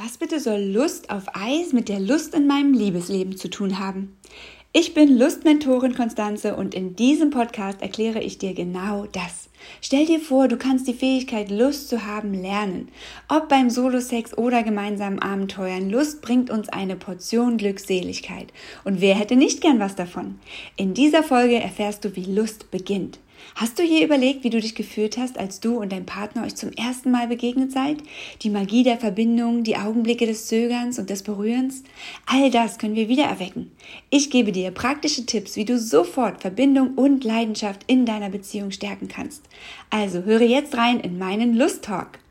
Was bitte soll Lust auf Eis mit der Lust in meinem Liebesleben zu tun haben? Ich bin Lustmentorin Konstanze und in diesem Podcast erkläre ich dir genau das. Stell dir vor, du kannst die Fähigkeit, Lust zu haben, lernen. Ob beim Solosex oder gemeinsamen Abenteuern, Lust bringt uns eine Portion Glückseligkeit. Und wer hätte nicht gern was davon? In dieser Folge erfährst du, wie Lust beginnt. Hast du je überlegt, wie du dich gefühlt hast, als du und dein Partner euch zum ersten Mal begegnet seid? Die Magie der Verbindung, die Augenblicke des Zögerns und des Berührens? All das können wir wieder erwecken. Ich gebe dir praktische Tipps, wie du sofort Verbindung und Leidenschaft in deiner Beziehung stärken kannst. Also höre jetzt rein in meinen Lust Talk.